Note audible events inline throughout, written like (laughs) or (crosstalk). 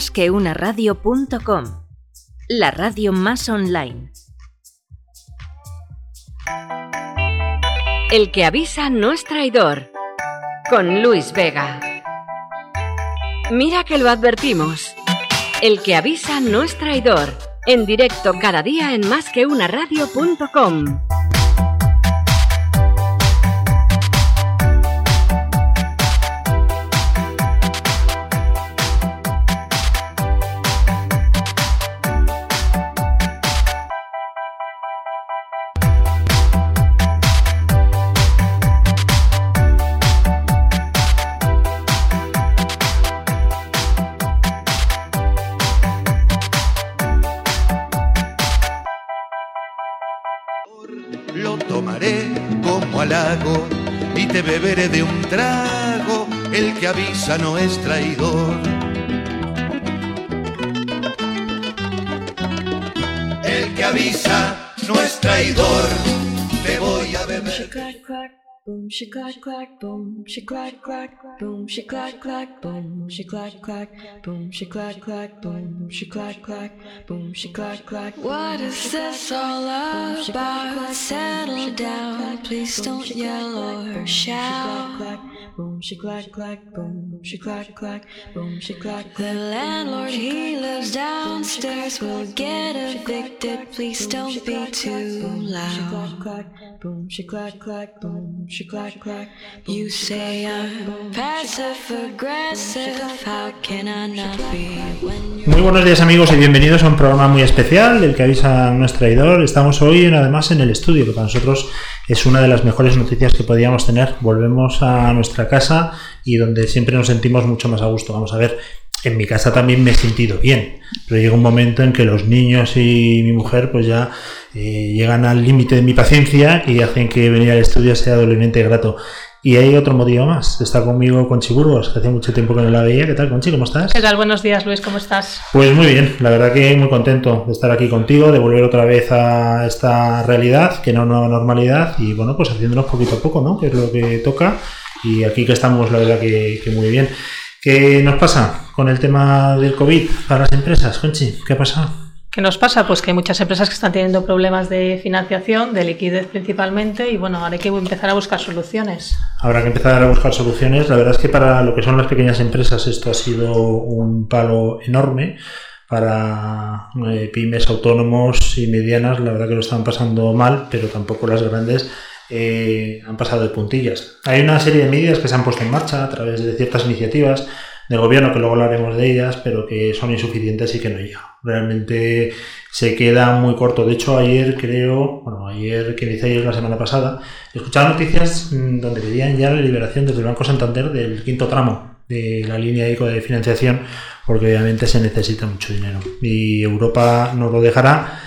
más que una radio.com, la radio más online. El que avisa no es traidor, con Luis Vega. Mira que lo advertimos. El que avisa no es traidor, en directo cada día en másqueunaradio.com. Lo avisa no es traidor. El que avisa no es traidor. Te voy a beber. Boom, she clack clack, boom, she clack clack, boom, she clack clack, boom, she clack clack, boom, she clack clack, boom, she clack clack, boom, she clack clack. What is this all about? Settle down, please don't yell or shout. Boom, she clack clack, boom, she clack clack, boom, she clack The clack. landlord, he lives downstairs, will get evicted. Please don't be too She loud. clack clack, boom, she clack clack, boom, she clack clack. You say I'm passive aggressive. How can I not be Muy buenos días amigos y bienvenidos a un programa muy especial del que avisa nuestro traidor. Estamos hoy además en el estudio, que para nosotros es una de las mejores noticias que podíamos tener. Volvemos a nuestra casa y donde siempre nos sentimos mucho más a gusto. Vamos a ver, en mi casa también me he sentido bien, pero llega un momento en que los niños y mi mujer pues ya eh, llegan al límite de mi paciencia y hacen que venir al estudio sea doblemente grato. Y hay otro motivo más. Está conmigo Conchi Burgos, que hace mucho tiempo que no la veía. ¿Qué tal, Conchi? ¿Cómo estás? ¿Qué tal? Buenos días, Luis, ¿cómo estás? Pues muy bien, la verdad que muy contento de estar aquí contigo, de volver otra vez a esta realidad, que no nueva normalidad, y bueno, pues haciéndonos poquito a poco, ¿no? Que es lo que toca, y aquí que estamos, la verdad que, que muy bien. ¿Qué nos pasa con el tema del COVID para las empresas, Conchi? ¿Qué ha pasado? ¿Qué nos pasa? Pues que hay muchas empresas que están teniendo problemas de financiación, de liquidez principalmente, y bueno, ahora hay que empezar a buscar soluciones. Habrá que empezar a buscar soluciones. La verdad es que para lo que son las pequeñas empresas esto ha sido un palo enorme. Para eh, pymes autónomos y medianas, la verdad que lo están pasando mal, pero tampoco las grandes eh, han pasado de puntillas. Hay una serie de medidas que se han puesto en marcha a través de ciertas iniciativas del gobierno, que luego hablaremos de ellas, pero que son insuficientes y que no llegan. Realmente se queda muy corto. De hecho, ayer creo, bueno, ayer, que dice ayer la semana pasada, escuchaba noticias mm, donde pedían ya la liberación desde el Banco Santander del quinto tramo de la línea de financiación, porque obviamente se necesita mucho dinero. Y Europa nos lo dejará,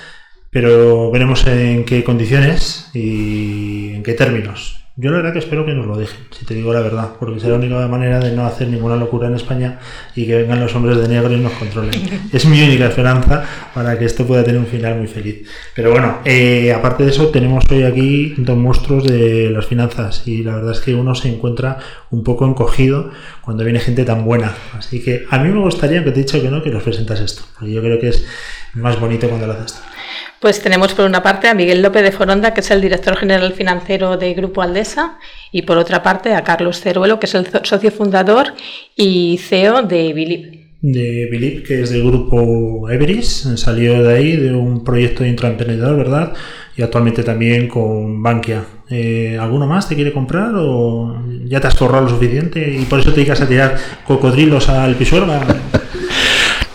pero veremos en qué condiciones y en qué términos. Yo la verdad que espero que nos lo dejen, si te digo la verdad, porque será la única manera de no hacer ninguna locura en España y que vengan los hombres de negro y nos controlen. (laughs) Es mi única esperanza para que esto pueda tener un final muy feliz. Pero bueno, eh, aparte de eso, tenemos hoy aquí dos monstruos de las finanzas y la verdad es que uno se encuentra un poco encogido cuando viene gente tan buena. Así que a mí me gustaría, que te he dicho que no, que nos presentas esto, porque yo creo que es más bonito cuando lo haces tú. Pues tenemos por una parte a Miguel López de Foronda, que es el director general financiero de Grupo Aldesa, y por otra parte a Carlos Ceruelo, que es el so- socio fundador y CEO de Bilib. de Bilip, que es del grupo Everis, salió de ahí, de un proyecto de intraemprendedor, ¿verdad? Y actualmente también con Bankia. Eh, ¿Alguno más te quiere comprar o ya te has forrado lo suficiente y por eso te dedicas a tirar cocodrilos al pisuerga? (laughs)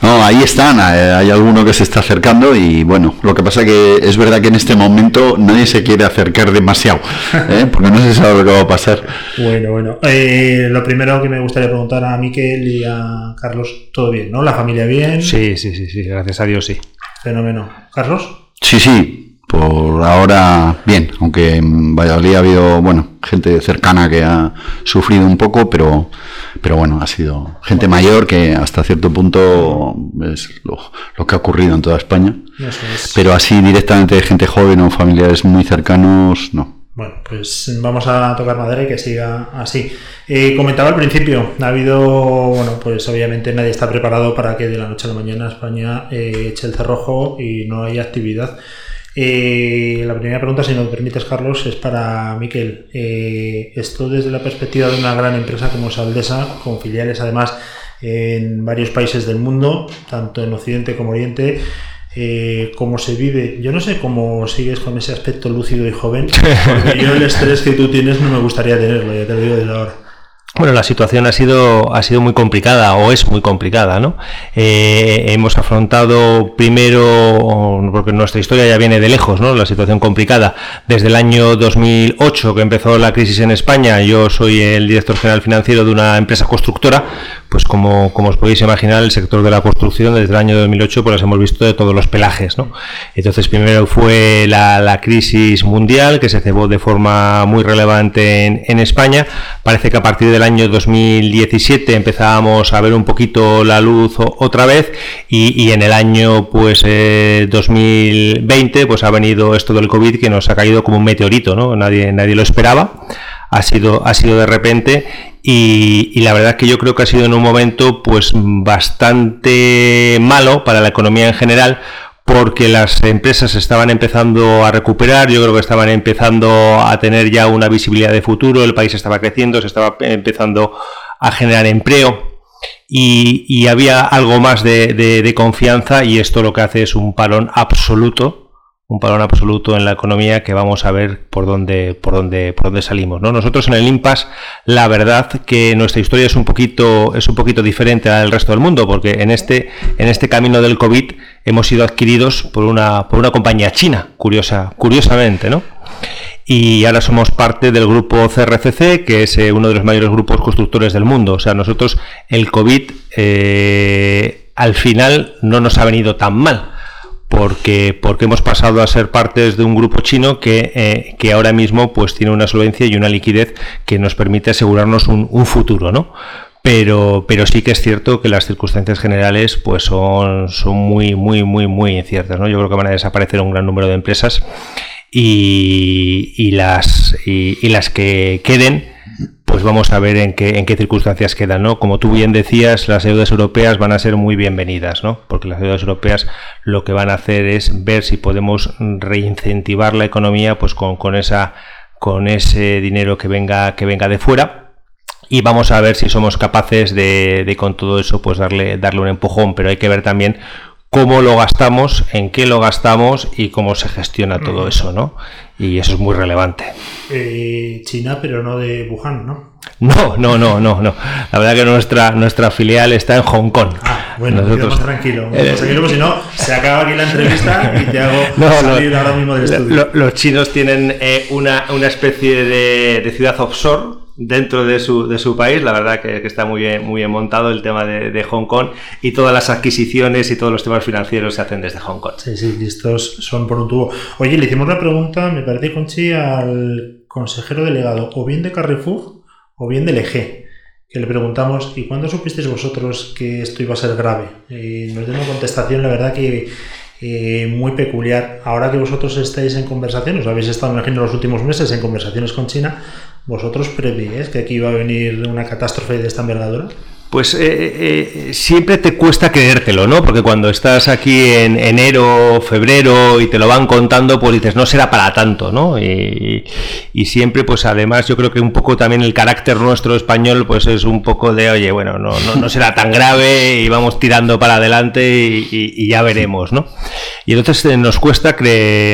No, ahí están, eh, hay alguno que se está acercando y bueno, lo que pasa que es verdad que en este momento nadie se quiere acercar demasiado, (laughs) ¿eh? porque no se sabe lo que va a pasar. Bueno, bueno. Eh, lo primero que me gustaría preguntar a Miquel y a Carlos, ¿todo bien, no? ¿La familia bien? Sí, sí, sí, sí, gracias a Dios sí. Fenómeno. ¿Carlos? Sí, sí, por ahora bien, aunque en Valladolid ha habido, bueno, gente cercana que ha sufrido un poco, pero, pero bueno, ha sido gente mayor que hasta cierto punto es lo, lo que ha ocurrido en toda España. Es. Pero así directamente de gente joven o familiares muy cercanos, no. Bueno, pues vamos a tocar madera y que siga así. Eh, comentaba al principio, ha habido, bueno, pues obviamente nadie está preparado para que de la noche a la mañana España eh, eche el cerrojo y no haya actividad. Eh, la primera pregunta, si nos permites, Carlos, es para Miquel. esto desde la perspectiva de una gran empresa como Saldesa, con filiales además en varios países del mundo, tanto en Occidente como Oriente, eh, cómo se vive. Yo no sé cómo sigues con ese aspecto lúcido y joven, (laughs) porque yo el estrés que tú tienes no me gustaría tenerlo, ya te lo digo desde ahora. Bueno, la situación ha sido, ha sido muy complicada o es muy complicada, ¿no? Eh, hemos afrontado primero, porque nuestra historia ya viene de lejos, ¿no? La situación complicada. Desde el año 2008 que empezó la crisis en España, yo soy el director general financiero de una empresa constructora, pues como, como os podéis imaginar, el sector de la construcción desde el año 2008 pues las hemos visto de todos los pelajes, ¿no? Entonces primero fue la, crisis mundial que se cebó de forma muy relevante en, en España. Parece que a partir del año 2017 empezábamos a ver un poquito la luz otra vez y, y en el año pues eh, 2020 pues ha venido esto del COVID que nos ha caído como un meteorito, ¿no? Nadie, nadie lo esperaba ha sido, ha sido de repente y, la verdad que yo creo que ha sido en un momento pues bastante malo para la economía en general porque las empresas estaban empezando a recuperar, yo creo que estaban empezando a tener ya una visibilidad de futuro, el país estaba creciendo, se estaba empezando a generar empleo y, había algo más de confianza y esto lo que hace es un parón absoluto un parón absoluto en la economía que vamos a ver por dónde, por dónde, por dónde salimos. ¿no? Nosotros en el IMPAS, la verdad que nuestra historia es un poquito, es un poquito diferente al resto del mundo, porque en este, en este camino del COVID hemos sido adquiridos por una, por una compañía china, curiosa, curiosamente, ¿no? Y ahora somos parte del grupo CRCC, que es eh, uno de los mayores grupos constructores del mundo. O sea, nosotros el COVID eh, al final no nos ha venido tan mal porque, porque hemos pasado a ser partes de un grupo chino que, eh, que ahora mismo pues tiene una solvencia y una liquidez que nos permite asegurarnos un, futuro, ¿no? Pero, pero sí que es cierto que las circunstancias generales pues son, son muy, muy, muy, muy inciertas. ¿no? Yo creo que van a desaparecer un gran número de empresas y, y las, y las que queden pues vamos a ver en qué, en qué circunstancias quedan, ¿no? Como tú bien decías, las deudas europeas van a ser muy bienvenidas, ¿no? Porque las deudas europeas lo que van a hacer es ver si podemos reincentivar la economía, pues con, con esa, con ese dinero que venga, que venga de fuera. Y vamos a ver si somos capaces de, de con todo eso, pues darle, darle un empujón. Pero hay que ver también cómo lo gastamos, en qué lo gastamos y cómo se gestiona todo mm. eso, ¿no? Y eso es muy relevante. Eh, China, pero no de Wuhan, ¿no? No, no, no, no, no. La verdad que nuestra nuestra filial está en Hong Kong. Ah, bueno, Nosotros, más tranquilo. Eh, tranquilo, porque si no, se acaba aquí la entrevista y te hago (laughs) no, salir ahora mismo del estudio. Lo, los chinos tienen eh, una, una especie de, de ciudad offshore dentro de su, de su país. La verdad que, está muy bien, muy bien montado el tema de, de, Hong Kong y todas las adquisiciones y todos los temas financieros se hacen desde Hong Kong. Sí, sí, listos son por un tubo. Oye, le hicimos una pregunta, me parece, Conchi, al consejero delegado, o bien de Carrefour o bien del EG. Que le preguntamos, ¿y cuándo supisteis vosotros que esto iba a ser grave? Y nos dio una contestación, la verdad que eh, muy peculiar. Ahora que vosotros estáis en conversaciones, habéis estado, me imagino, los últimos meses en conversaciones con China, ¿Vosotros prevéis que aquí iba a venir una catástrofe de esta envergadura? Pues eh, eh, siempre te cuesta creértelo, ¿no? Porque cuando estás aquí en enero, febrero y te lo van contando, pues dices, no será para tanto, ¿no? Y, siempre, pues además, yo creo que un poco también el carácter nuestro español, pues es un poco de, oye, bueno, no, no, será tan grave y vamos tirando para adelante y, ya veremos, ¿no? Y entonces eh, nos cuesta,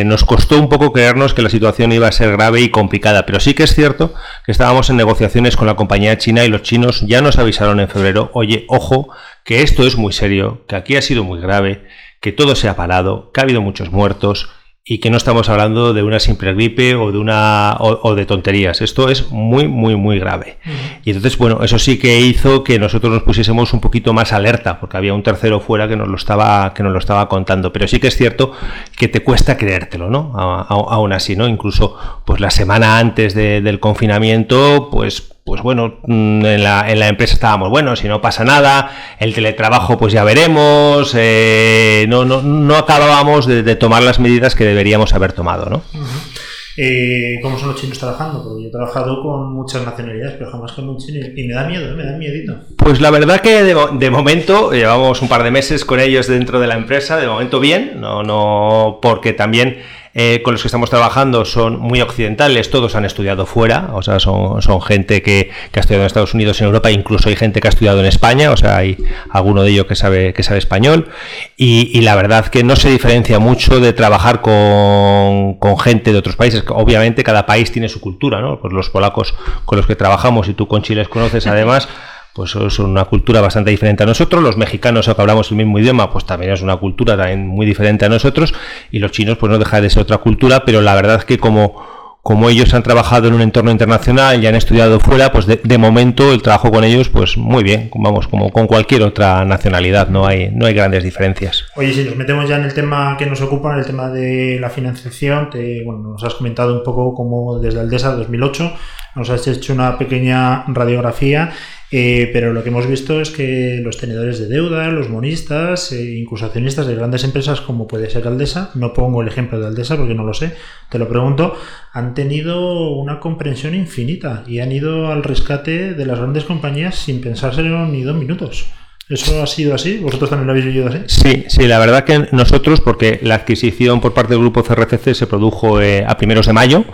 nos costó un poco creernos que la situación iba a ser grave y complicada, pero sí que es cierto que estábamos en negociaciones con la compañía china y los chinos ya nos avisaron en febrero oye, ojo, que esto es muy serio, que aquí ha sido muy grave, que todo se ha parado, que ha habido muchos muertos y que no estamos hablando de una simple gripe o de una o, o de tonterías. Esto es muy, muy, muy grave. Uh -huh. Y entonces, bueno, eso sí que hizo que nosotros nos pusiésemos un poquito más alerta, porque había un tercero fuera que nos lo estaba, que nos lo estaba contando. Pero sí que es cierto que te cuesta creértelo, ¿no? A, a, aún así, ¿no? Incluso, pues la semana antes de, del confinamiento, pues pues bueno, mm, en la, en la, empresa estábamos, bueno, si no pasa nada, el teletrabajo pues ya veremos, eh, no, no, no acabábamos de, de, tomar las medidas que deberíamos haber tomado, ¿no? Uh -huh. Eh, ¿Cómo son los chinos trabajando? Porque yo he trabajado con muchas nacionalidades, pero jamás con un chino y me da miedo, ¿eh? me da miedito. Pues la verdad que de, de, momento llevamos un par de meses con ellos dentro de la empresa, de momento bien, no, no porque también eh, con los que estamos trabajando son muy occidentales, todos han estudiado fuera, o sea, son, gente que, ha estudiado en Estados Unidos, en Europa, incluso hay gente que ha estudiado en España, o sea, hay alguno de ellos que sabe, que sabe español, y, y la verdad que no se diferencia mucho de trabajar con, con, gente de otros países, obviamente cada país tiene su cultura, ¿no? Pues los polacos con los que trabajamos y tú con Chile conoces además (laughs) pues es una cultura bastante diferente a nosotros. Los mexicanos, que hablamos el mismo idioma, pues también es una cultura también muy diferente a nosotros. Y los chinos, pues no deja de ser otra cultura, pero la verdad es que como, como ellos han trabajado en un entorno internacional y han estudiado fuera, pues de, momento el trabajo con ellos, pues muy bien, vamos, como con cualquier otra nacionalidad, no hay, no hay grandes diferencias. Oye, si nos metemos ya en el tema que nos ocupa, el tema de la financiación, te, bueno, nos has comentado un poco como desde Aldesa 2008, nos has hecho una pequeña radiografía eh, pero lo que hemos visto es que los tenedores de deuda, los monistas, eh, incluso accionistas de grandes empresas como puede ser Aldesa, no pongo el ejemplo de Aldesa porque no lo sé, te lo pregunto, han tenido una comprensión infinita y han ido al rescate de las grandes compañías sin pensárselo ni dos minutos. ¿Eso ha sido así? ¿Vosotros también lo habéis vivido así? Sí, sí, la verdad que nosotros, porque la adquisición por parte del grupo CRCC se produjo eh, a primeros de mayo,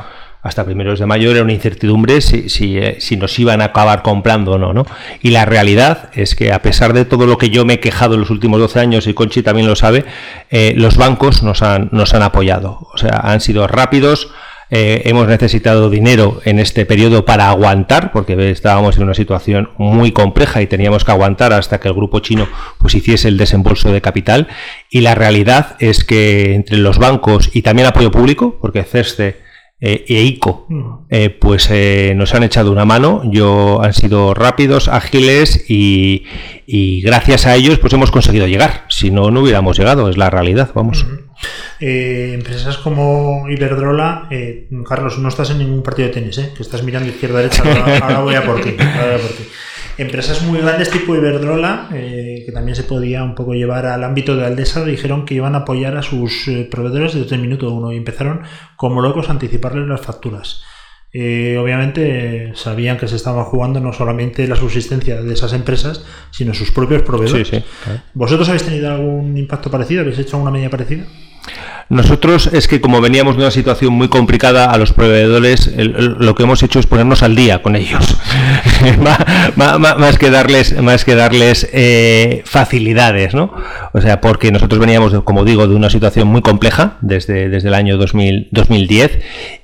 hasta primeros de mayo era una incertidumbre si, eh, si, nos iban a acabar comprando o no, no. Y la realidad es que a pesar de todo lo que yo me he quejado en los últimos 12 años, y Conchi también lo sabe, eh, los bancos nos han, nos han apoyado. O sea, han sido rápidos, eh, hemos necesitado dinero en este periodo para aguantar, porque estábamos en una situación muy compleja y teníamos que aguantar hasta que el grupo chino pues, hiciese el desembolso de capital. Y la realidad es que entre los bancos y también apoyo público, porque CESTE eh, e ICO, eh, pues eh, nos han echado una mano. Yo han sido rápidos, ágiles y, gracias a ellos pues hemos conseguido llegar. Si no, no hubiéramos llegado, es la realidad, vamos. -huh. empresas como Iberdrola, Carlos, no estás en ningún partido de tenis, que estás mirando izquierda derecha. Ahora, voy a por ti. Ahora por ti empresas muy grandes tipo Iberdrola, eh, que también se podía un poco llevar al ámbito de Aldesa, dijeron que iban a apoyar a sus eh, proveedores desde el minuto uno y empezaron como locos a anticiparles las facturas. Eh, obviamente sabían que se estaba jugando no solamente la subsistencia de esas empresas, sino sus propios proveedores. Sí, sí, claro. ¿Vosotros habéis tenido algún impacto parecido? ¿Habéis hecho alguna medida parecida? Nosotros es que como veníamos de una situación muy complicada a los proveedores, lo que hemos hecho es ponernos al día con ellos, (laughs) más, que darles, más que darles eh, facilidades, ¿no? O sea, porque nosotros veníamos, como digo, de una situación muy compleja desde, desde el año 2000, 2010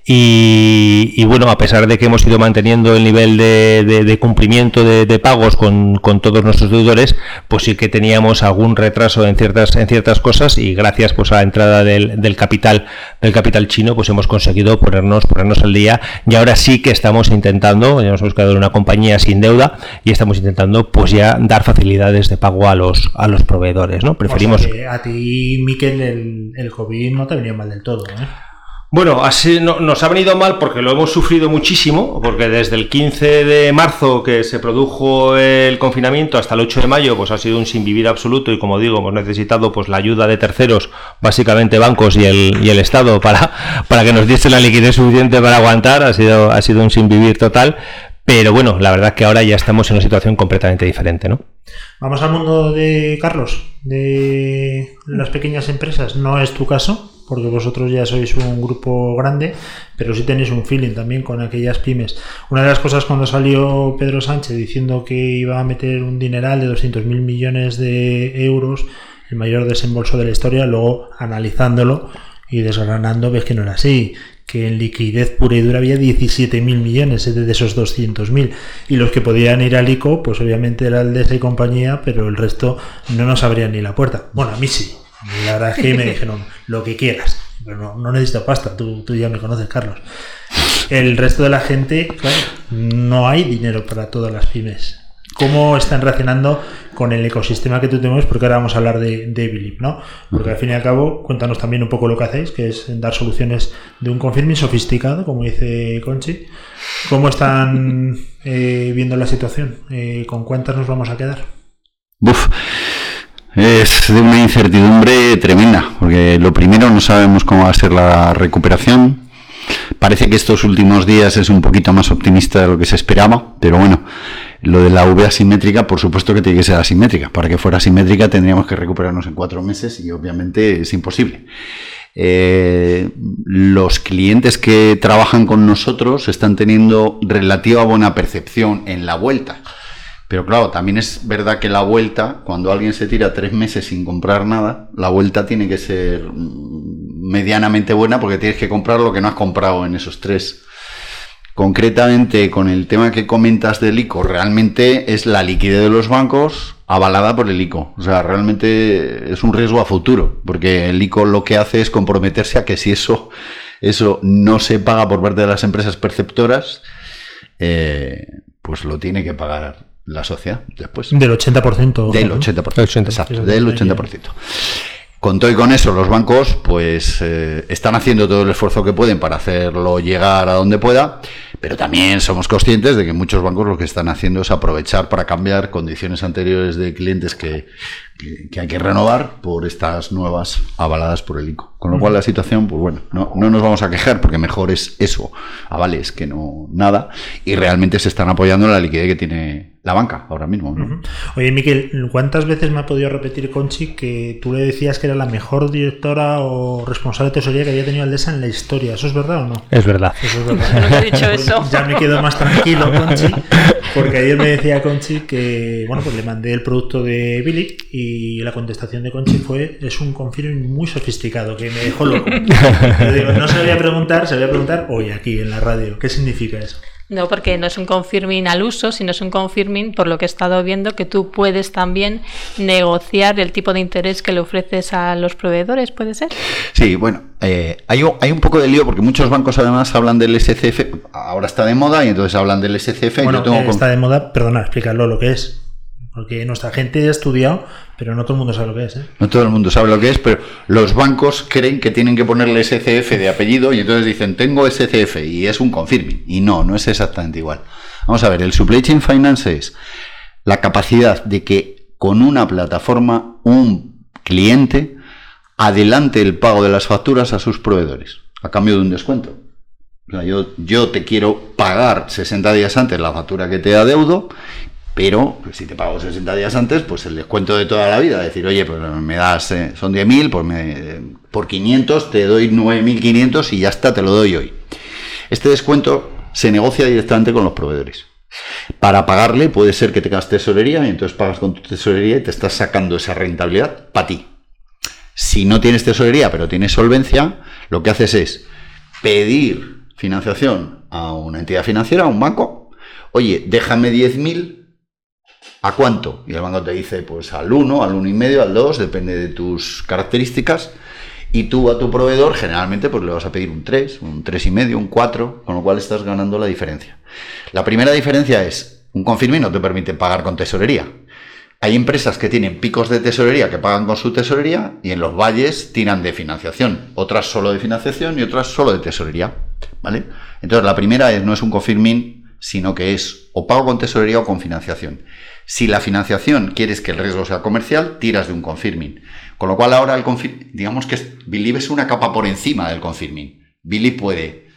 y, y, bueno, a pesar de que hemos ido manteniendo el nivel de, de, de cumplimiento de, de pagos con, con, todos nuestros deudores, pues sí que teníamos algún retraso en ciertas, en ciertas cosas y gracias pues a la entrada del, del, capital del capital chino, pues hemos conseguido ponernos, ponernos al día y ahora sí que estamos intentando, ya nos hemos quedado en una compañía sin deuda y estamos intentando pues ya dar facilidades de pago a los, a los proveedores, ¿no? Preferimos... O sea a ti, Miquel, el, el COVID no te venía mal del todo, ¿eh? Bueno, así no, nos ha venido mal porque lo hemos sufrido muchísimo, porque desde el 15 de marzo que se produjo el confinamiento hasta el 8 de mayo, pues ha sido un sin vivir absoluto y como digo, hemos necesitado pues la ayuda de terceros, básicamente bancos y el, y el Estado para, para que nos diese la liquidez suficiente para aguantar, ha sido, ha sido un sin vivir total, pero bueno, la verdad que ahora ya estamos en una situación completamente diferente, ¿no? Vamos al mundo de Carlos, de las pequeñas empresas. No es tu caso, porque vosotros ya sois un grupo grande, pero sí tenéis un feeling también con aquellas pymes. Una de las cosas cuando salió Pedro Sánchez diciendo que iba a meter un dineral de 200.000 millones de euros, el mayor desembolso de la historia, luego analizándolo y desgranando ves que no era así, que en liquidez pura y dura había 17.000 millones de esos 200.000 y los que podían ir al ICO pues obviamente era el de esa compañía pero el resto no nos abrían ni la puerta. Bueno a mí sí la verdad es que me dijeron lo que quieras pero no, no necesito pasta tú, tú ya me conoces Carlos el resto de la gente claro, no hay dinero para todas las pymes cómo están reaccionando con el ecosistema que tú tenemos, porque ahora vamos a hablar de, de Believe, ¿no? Porque al fin y al cabo, cuéntanos también un poco lo que hacéis, que es dar soluciones de un confirming sofisticado, como dice Conchi. ¿Cómo están eh, viendo la situación? Eh, ¿Con cuántas nos vamos a quedar? Uf. Es de una incertidumbre tremenda, porque lo primero no sabemos cómo va a ser la recuperación Parece que estos últimos días es un poquito más optimista de lo que se esperaba, pero bueno, lo de la V asimétrica, por supuesto que tiene que ser asimétrica. Para que fuera asimétrica tendríamos que recuperarnos en cuatro meses y obviamente es imposible. Eh, los clientes que trabajan con nosotros están teniendo relativa buena percepción en la vuelta. Pero claro, también es verdad que la vuelta, cuando alguien se tira tres meses sin comprar nada, la vuelta tiene que ser mm, medianamente buena porque tienes que comprar lo que no has comprado en esos tres. Concretamente, con el tema que comentas del ICO, realmente es la liquidez de los bancos avalada por el ICO. O sea, realmente es un riesgo a futuro, porque el ICO lo que hace es comprometerse a que si eso, eso no se paga por parte de las empresas perceptoras, eh, pues lo tiene que pagar la sociedad después. Del 80%. Del 80%. Exacto, del 80%. Con todo y con eso, los bancos pues eh, están haciendo todo el esfuerzo que pueden para hacerlo llegar a donde pueda, pero también somos conscientes de que muchos bancos lo que están haciendo es aprovechar para cambiar condiciones anteriores de clientes que, que, hay que renovar por estas nuevas avaladas por el ICO. Con lo cual la situación, pues bueno, no, no, nos vamos a quejar porque mejor es eso, avales, que no nada, y realmente se están apoyando en la liquidez que tiene la banca ahora mismo. Oye, Miquel, ¿cuántas veces me ha podido repetir Conchi que tú le decías que era la mejor directora o responsable de tesorería que había tenido Aldesa en la historia? ¿Eso es verdad o no? Es verdad. Eso es verdad. (laughs) No he dicho eso. Ya me quedo más tranquilo, Conchi, (laughs) porque ayer me decía Conchi que, bueno, pues le mandé el producto de Billy y la contestación de Conchi fue, es un confirming muy sofisticado, que me dejó loco. (laughs) Digo, no se voy a preguntar, se voy a preguntar hoy aquí en la radio. ¿Qué significa eso? No, porque no es un confirming al uso, sino es un confirming, por lo que he estado viendo, que tú puedes también negociar el tipo de interés que le ofreces a los proveedores, ¿puede ser? Sí, bueno, eh, hay, un, hay un poco de lío porque muchos bancos además hablan del SCF, ahora está de moda y entonces hablan del SCF. Bueno, yo tengo eh, está de moda, perdona, explicarlo lo que es. Porque nuestra gente ha estudiado, pero no todo el mundo sabe lo que es. ¿eh? No todo el mundo sabe lo que es, pero los bancos creen que tienen que ponerle SCF de apellido y entonces dicen, tengo SCF y es un confirming. Y no, no es exactamente igual. Vamos a ver, el Supply Chain Finance es la capacidad de que con una plataforma un cliente adelante el pago de las facturas a sus proveedores a cambio de un descuento. O sea, yo, yo te quiero pagar 60 días antes la factura que te adeudo, pero si te pago 60 días antes, pues el descuento de toda la vida, decir, oye, pues me das, eh, son 10.000, pues por 500 te doy 9.500 y ya está, te lo doy hoy. Este descuento se negocia directamente con los proveedores. Para pagarle puede ser que tengas tesorería y entonces pagas con tu tesorería y te estás sacando esa rentabilidad para ti. Si no tienes tesorería pero tienes solvencia, lo que haces es pedir financiación a una entidad financiera, a un banco. Oye, déjame 10.000, ¿a cuánto? Y el banco te dice, pues al 1, al 1,5, al 2, depende de tus características. Y tú a tu proveedor generalmente pues le vas a pedir un 3, un 3,5, un 4, con lo cual estás ganando la diferencia. La primera diferencia es, un confirming no te permite pagar con tesorería. Hay empresas que tienen picos de tesorería que pagan con su tesorería y en los valles tiran de financiación. Otras solo de financiación y otras solo de tesorería. ¿Vale? Entonces la primera es, no es un confirming, sino que es o pago con tesorería o con financiación. Si la financiación quieres que el riesgo sea comercial, tiras de un confirming. Con lo cual ahora el confirming, digamos que Believe es una capa por encima del confirming. Believe puede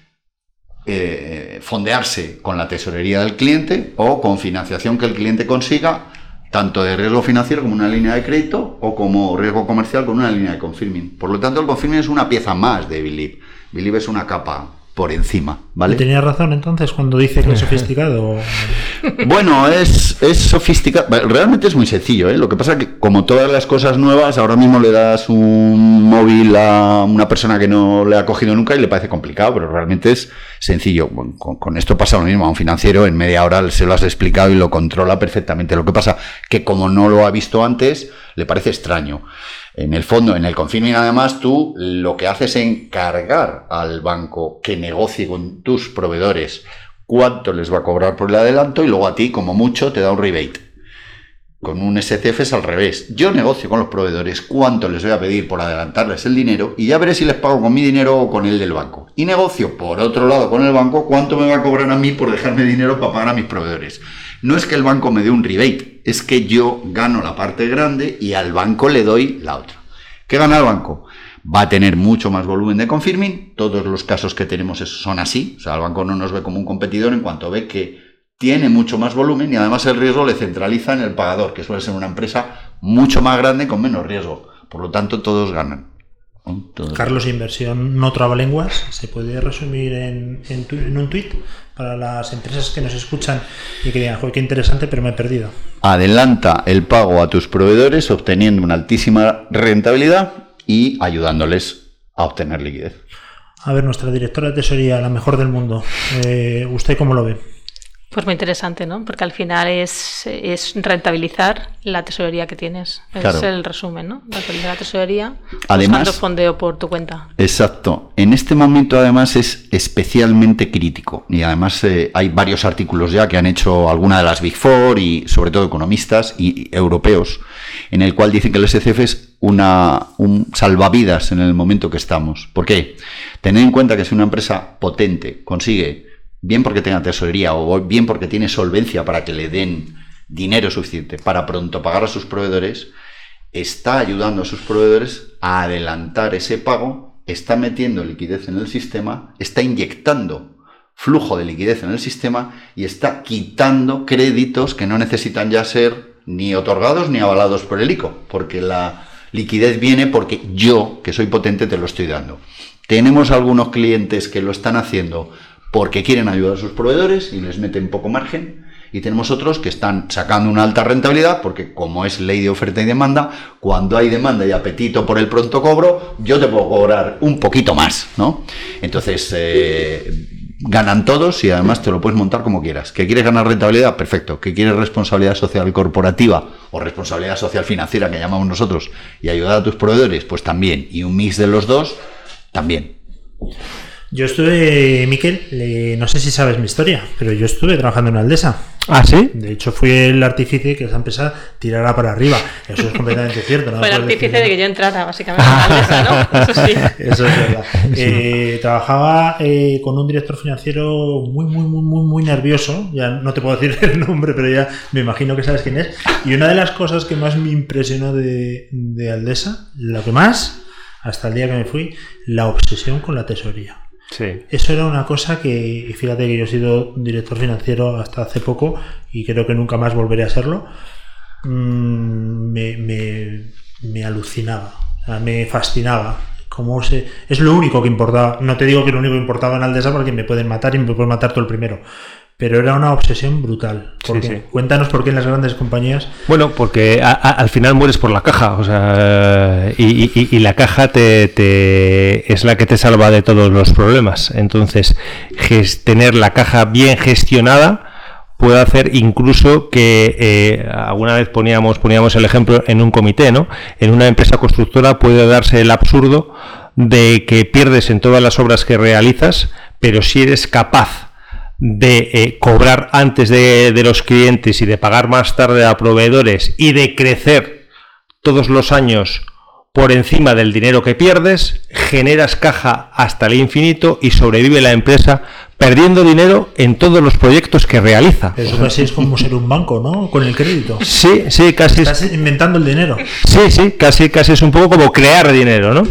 eh, fondearse con la tesorería del cliente o con financiación que el cliente consiga, tanto de riesgo financiero como una línea de crédito o como riesgo comercial con una línea de confirming. Por lo tanto, el confirming es una pieza más de Believe. Believe es una capa por encima, ¿vale? ¿Tenía razón entonces cuando dice que es sofisticado? (laughs) Bueno, es, es sofisticado. Realmente es muy sencillo. ¿eh? Lo que pasa es que, como todas las cosas nuevas, ahora mismo le das un móvil a una persona que no le ha cogido nunca y le parece complicado, pero realmente es sencillo. Bueno, con, con esto pasa lo mismo. A un financiero en media hora se lo has explicado y lo controla perfectamente. Lo que pasa que, como no lo ha visto antes, le parece extraño. En el fondo, en el confirming, además, tú lo que haces es encargar al banco que negocie con tus proveedores cuánto les va a cobrar por el adelanto y luego a ti, como mucho, te da un rebate. Con un SCF es al revés. Yo negocio con los proveedores cuánto les voy a pedir por adelantarles el dinero y ya veré si les pago con mi dinero o con el del banco. Y negocio, por otro lado, con el banco cuánto me va a cobrar a mí por dejarme dinero para pagar a mis proveedores. No es que el banco me dé un rebate, es que yo gano la parte grande y al banco le doy la otra. ¿Qué gana el banco? va a tener mucho más volumen de confirming. Todos los casos que tenemos son así. O sea, el banco no nos ve como un competidor en cuanto ve que tiene mucho más volumen y además el riesgo le centraliza en el pagador, que suele ser una empresa mucho más grande con menos riesgo. Por lo tanto, todos ganan. Carlos, inversión no trabalenguas, ¿se puede resumir en, un tuit para las empresas que nos escuchan y que digan, joder, qué interesante, pero me he perdido? Adelanta el pago a tus proveedores obteniendo una altísima rentabilidad y ayudándoles a obtener liquidez. A ver, nuestra directora de tesorería, la mejor del mundo, eh, ¿usted cómo lo ve? Pues muy interesante, ¿no? Porque al final es, es rentabilizar la tesorería que tienes. Es el resumen, ¿no? Rentabilizar la tesorería además, fondeo por tu cuenta. Exacto. En este momento además es especialmente crítico. Y además eh, hay varios artículos ya que han hecho alguna de las Big Four y sobre todo economistas y, europeos, en el cual dicen que el SCF es una, un salvavidas en el momento que estamos. ¿Por qué? Tened en cuenta que si una empresa potente consigue bien porque tenga tesorería o bien porque tiene solvencia para que le den dinero suficiente para pronto pagar a sus proveedores, está ayudando a sus proveedores a adelantar ese pago, está metiendo liquidez en el sistema, está inyectando flujo de liquidez en el sistema y está quitando créditos que no necesitan ya ser ni otorgados ni avalados por el ICO, porque la liquidez viene porque yo, que soy potente, te lo estoy dando. Tenemos algunos clientes que lo están haciendo porque quieren ayudar a sus proveedores y les meten poco margen. Y tenemos otros que están sacando una alta rentabilidad porque como es ley de oferta y demanda, cuando hay demanda y apetito por el pronto cobro, yo te puedo cobrar un poquito más, ¿no? Entonces, eh, ganan todos y además te lo puedes montar como quieras. ¿Que quieres ganar rentabilidad? Perfecto. ¿Que quieres responsabilidad social corporativa o responsabilidad social financiera que llamamos nosotros y ayudar a tus proveedores? Pues también. Y un mix de los dos, también. Yo estuve, Miquel, no sé si sabes mi historia, pero yo estuve trabajando en Aldesa. ¿Ah, sí? De hecho, fui el artífice que esa empresa tirara para arriba. Eso es completamente cierto. ¿no? Fue el artífice de que yo entrara, básicamente, en (laughs) Aldesa, ¿no? Eso sí. Eso es verdad. (laughs) Eh, trabajaba eh, con un director financiero muy, muy, muy, muy, muy nervioso. Ya no te puedo decir (laughs) el nombre, pero ya me imagino que sabes quién es. Y una de las cosas que más me impresionó de, de Aldesa, lo que más, hasta el día que me fui, la obsesión con la tesoría. Eso era una cosa que, fíjate que yo he sido director financiero hasta hace poco y creo que nunca más volveré a serlo, mm, me, alucinaba, me fascinaba. Como se, es lo único que importaba. No te digo que lo único que importaba en Aldesa porque me pueden matar y me pueden matar todo el primero pero era una obsesión brutal. Cuéntanos por qué en las grandes compañías. Bueno, porque al final mueres por la caja, o sea, y, la caja te, es la que te salva de todos los problemas. Entonces, tener la caja bien gestionada puede hacer incluso que eh, alguna vez poníamos poníamos el ejemplo en un comité, ¿no? En una empresa constructora puede darse el absurdo de que pierdes en todas las obras que realizas, pero si eres capaz de eh, cobrar antes de, de, los clientes y de pagar más tarde a proveedores y de crecer todos los años por encima del dinero que pierdes, generas caja hasta el infinito y sobrevive la empresa perdiendo dinero en todos los proyectos que realiza. Eso casi es como ser un banco, ¿no? Con el crédito. Sí, sí, casi. Estás inventando el dinero. Sí, sí, casi, casi es un poco como crear dinero, ¿no?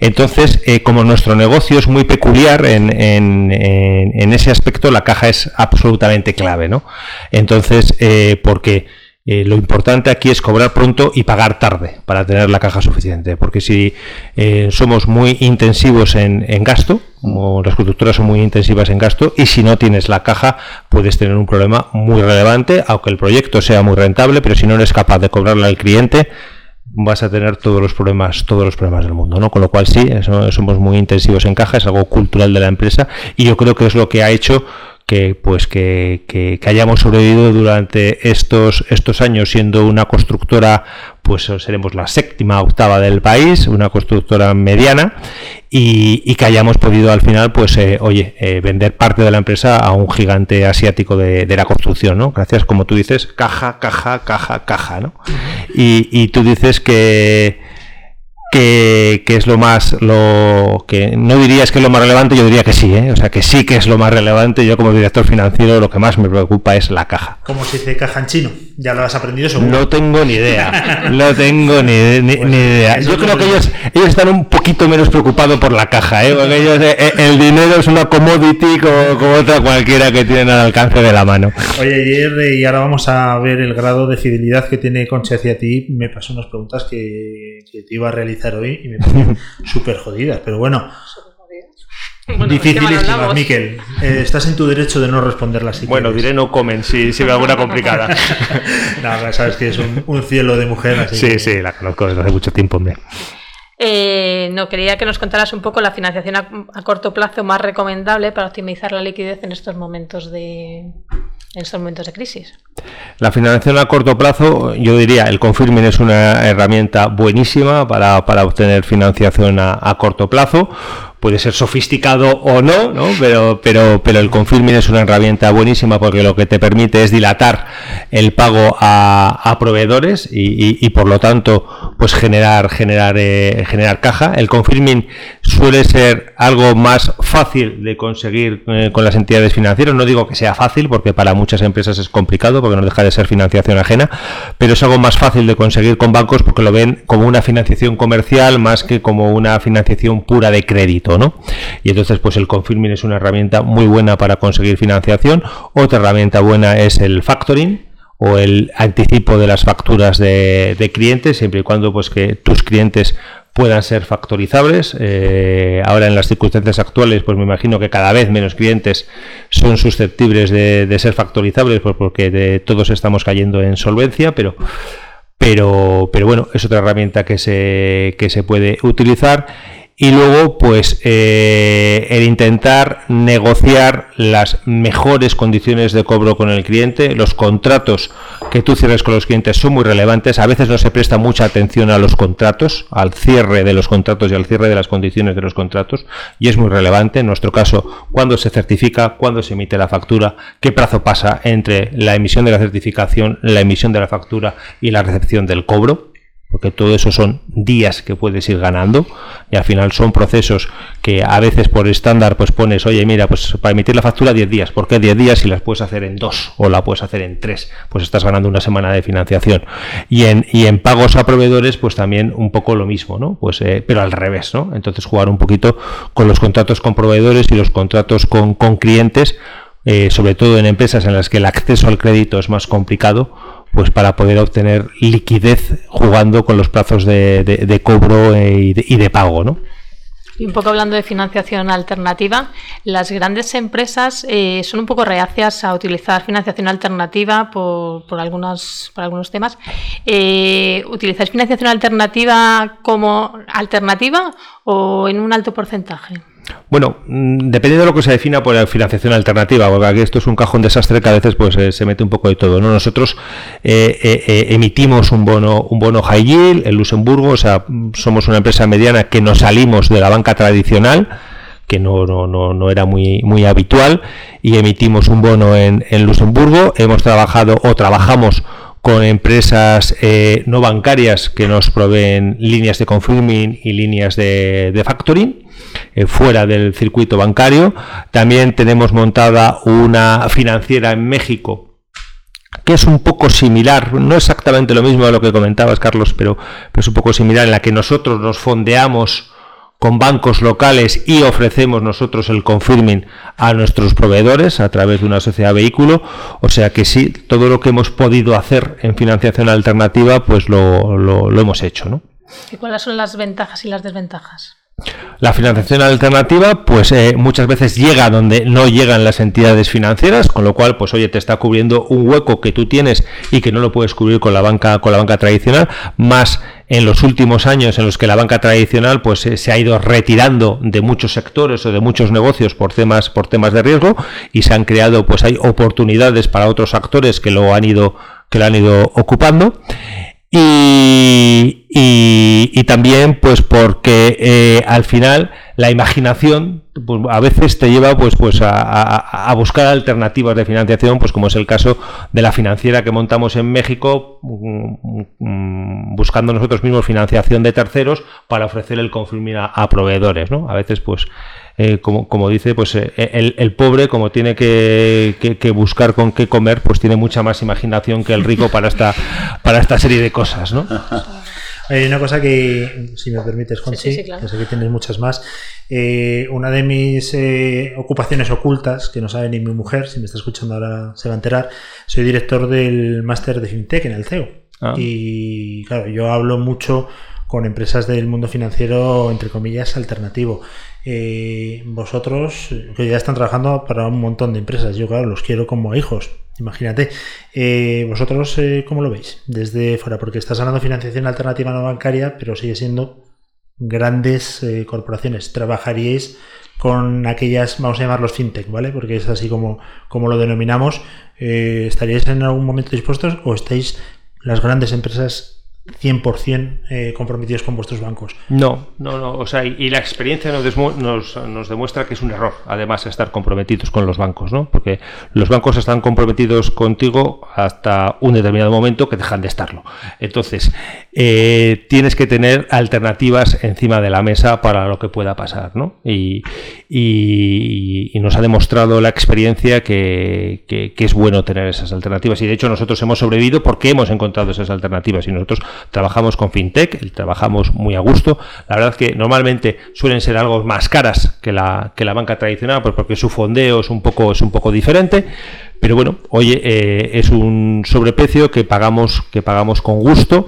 Entonces, eh, como nuestro negocio es muy peculiar en, en, en, ese aspecto, la caja es absolutamente clave, ¿no? Entonces, eh, porque eh, lo importante aquí es cobrar pronto y pagar tarde para tener la caja suficiente, porque si eh, somos muy intensivos en, gasto, las constructoras son muy intensivas en gasto, y si no tienes la caja puedes tener un problema muy relevante, aunque el proyecto sea muy rentable, pero si no eres capaz de cobrarle al cliente, vas a tener todos los problemas, todos los problemas del mundo, ¿no? Con lo cual sí, somos muy intensivos en caja, es algo cultural de la empresa y yo creo que es lo que ha hecho que pues que, que, hayamos sobrevivido durante estos estos años siendo una constructora pues seremos la séptima octava del país una constructora mediana y, que hayamos podido al final pues eh, oye eh, vender parte de la empresa a un gigante asiático de, la construcción no gracias como tú dices caja caja caja caja no y, y tú dices que que, es lo más, lo que no dirías que es lo más relevante, yo diría que sí, ¿eh? o sea que sí que es lo más relevante. Yo como director financiero lo que más me preocupa es la caja. ¿Cómo se dice caja en chino? ¿Ya lo has aprendido seguro? No tengo ni idea, no tengo ni, ni, pues idea. Yo creo que ellos, ellos están un poquito menos preocupado por la caja, ¿eh? porque ellos, eh, eh, el dinero es una commodity como, como, otra cualquiera que tienen al alcance de la mano. Oye, ayer, y ahora vamos a ver el grado de fidelidad que tiene Concha hacia ti, me pasó unas preguntas que, que te iba a realizar hoy y me parecen (laughs) súper jodidas, pero bueno. Bueno, Dificilísimas, Miquel. Eh, estás en tu derecho de no responderlas. Si bueno, quieres. diré no comen, si, si veo alguna complicada. (laughs) no, sabes que es un, un cielo de mujer. Así sí, que... sí, la conozco desde hace mucho tiempo, hombre. Eh, no, quería que nos contaras un poco la financiación a, a, corto plazo más recomendable para optimizar la liquidez en estos momentos de, en estos momentos de crisis. La financiación a corto plazo, yo diría, el confirming es una herramienta buenísima para, para obtener financiación a, corto plazo puede ser sofisticado o no, ¿no? Pero, pero, pero el confirming es una herramienta buenísima porque lo que te permite es dilatar el pago a, proveedores y, por lo tanto, pues generar, generar, eh, generar caja. El confirming suele ser algo más fácil de conseguir eh, con las entidades financieras. No digo que sea fácil porque para muchas empresas es complicado porque no deja de ser financiación ajena, pero es algo más fácil de conseguir con bancos porque lo ven como una financiación comercial más que como una financiación pura de crédito. ¿no? Y entonces, pues el confirming es una herramienta muy buena para conseguir financiación. Otra herramienta buena es el factoring o el anticipo de las facturas de, de clientes, siempre y cuando pues que tus clientes puedan ser factorizables. Eh, ahora en las circunstancias actuales, pues me imagino que cada vez menos clientes son susceptibles de, de ser factorizables, pues porque todos estamos cayendo en solvencia, pero pero, pero bueno, es otra herramienta que se, que se puede utilizar y luego pues eh, el intentar negociar las mejores condiciones de cobro con el cliente. Los contratos que tú cierres con los clientes son muy relevantes. A veces no se presta mucha atención a los contratos al cierre de los contratos y al cierre de las condiciones de los contratos y es muy relevante. En nuestro caso cuándo se certifica cuándo se emite la factura qué plazo pasa entre la emisión de la certificación la emisión de la factura y la recepción del cobro porque todo eso son días que puedes ir ganando y al final son procesos que a veces por estándar pues pones, oye, mira, pues para emitir la factura 10 días, ¿por qué 10 días si las puedes hacer en 2 o la puedes hacer en 3? Pues estás ganando una semana de financiación. Y en, y en pagos a proveedores pues también un poco lo mismo, ¿no? Pues eh, pero al revés, ¿no? Entonces jugar un poquito con los contratos con proveedores y los contratos con, con clientes, eh, sobre todo en empresas en las que el acceso al crédito es más complicado, pues para poder obtener liquidez jugando con los plazos de, cobro y de, y de, pago, ¿no? Y un poco hablando de financiación alternativa, las grandes empresas eh, son un poco reacias a utilizar financiación alternativa por, por, algunos, por algunos temas. Eh, ¿Utilizáis financiación alternativa como alternativa o en un alto porcentaje? Bueno, mm, depende de lo que se defina por financiación alternativa, porque aquí esto es un cajón desastre que a veces pues eh, se mete un poco de todo. ¿no? Nosotros eh, eh, emitimos un bono, un bono high yield en Luxemburgo, o sea, somos una empresa mediana que nos salimos de la banca tradicional que no, no, no, no, era muy, muy habitual y emitimos un bono en, en Luxemburgo. Hemos trabajado o trabajamos con empresas eh, no bancarias que nos proveen líneas de confirming y líneas de, factoring eh, fuera del circuito bancario. También tenemos montada una financiera en México que es un poco similar, no exactamente lo mismo a lo que comentabas, Carlos, pero es un poco similar en la que nosotros nos fondeamos con bancos locales y ofrecemos nosotros el confirming a nuestros proveedores a través de una sociedad vehículo. O sea que sí, todo lo que hemos podido hacer en financiación alternativa, pues lo, lo, lo hemos hecho. ¿no? ¿Y cuáles son las ventajas y las desventajas? La financiación alternativa, pues eh, muchas veces llega donde no llegan las entidades financieras, con lo cual, pues oye, te está cubriendo un hueco que tú tienes y que no lo puedes cubrir con la banca, con la banca tradicional, más en los últimos años en los que la banca tradicional pues eh, se ha ido retirando de muchos sectores o de muchos negocios por temas por temas de riesgo y se han creado pues hay oportunidades para otros actores que lo han ido que lo han ido ocupando. Y, y, también pues porque eh, al final la imaginación pues, a veces te lleva pues pues a, buscar alternativas de financiación pues como es el caso de la financiera que montamos en México buscando nosotros mismos financiación de terceros para ofrecer el confirming a, proveedores ¿no? a veces pues eh, como, como, dice, pues eh, el, el, pobre, como tiene que, que, buscar con qué comer, pues tiene mucha más imaginación que el rico para esta, para esta serie de cosas, ¿no? (laughs) Hay una cosa que, si me permites, Conchi, sí, claro. que sé que tienes muchas más. Eh, una de mis eh, ocupaciones ocultas, que no sabe ni mi mujer, si me está escuchando ahora se va a enterar, soy director del máster de FinTech en el CEO. Ah. Y claro, yo hablo mucho con empresas del mundo financiero, entre comillas, alternativo. Eh, vosotros, que ya están trabajando para un montón de empresas, yo claro, los quiero como hijos, imagínate. Eh, vosotros, eh, ¿cómo lo veis? Desde fuera, porque estás hablando de financiación alternativa no bancaria, pero sigue siendo grandes eh, corporaciones. ¿Trabajaríais con aquellas, vamos a llamarlos fintech, ¿vale? Porque es así como, como lo denominamos. ¿Estaríais en algún momento dispuestos o estáis las grandes empresas 100% eh, comprometidos con vuestros bancos? No, no, no. O sea, y, la experiencia nos, nos, nos demuestra que es un error, además, estar comprometidos con los bancos, ¿no? Porque los bancos están comprometidos contigo hasta un determinado momento que dejan de estarlo. Entonces, eh, tienes que tener alternativas encima de la mesa para lo que pueda pasar, ¿no? Y, y- y nos ha demostrado la experiencia que, que- que es bueno tener esas alternativas. Y de hecho, nosotros hemos sobrevivido porque hemos encontrado esas alternativas. Y nosotros trabajamos con FinTech, trabajamos muy a gusto. La verdad es que normalmente suelen ser algo más caras que la, que la banca tradicional, pues porque su fondeo es un poco, es un poco diferente. Pero bueno, oye, eh, es un sobreprecio que pagamos, que pagamos con gusto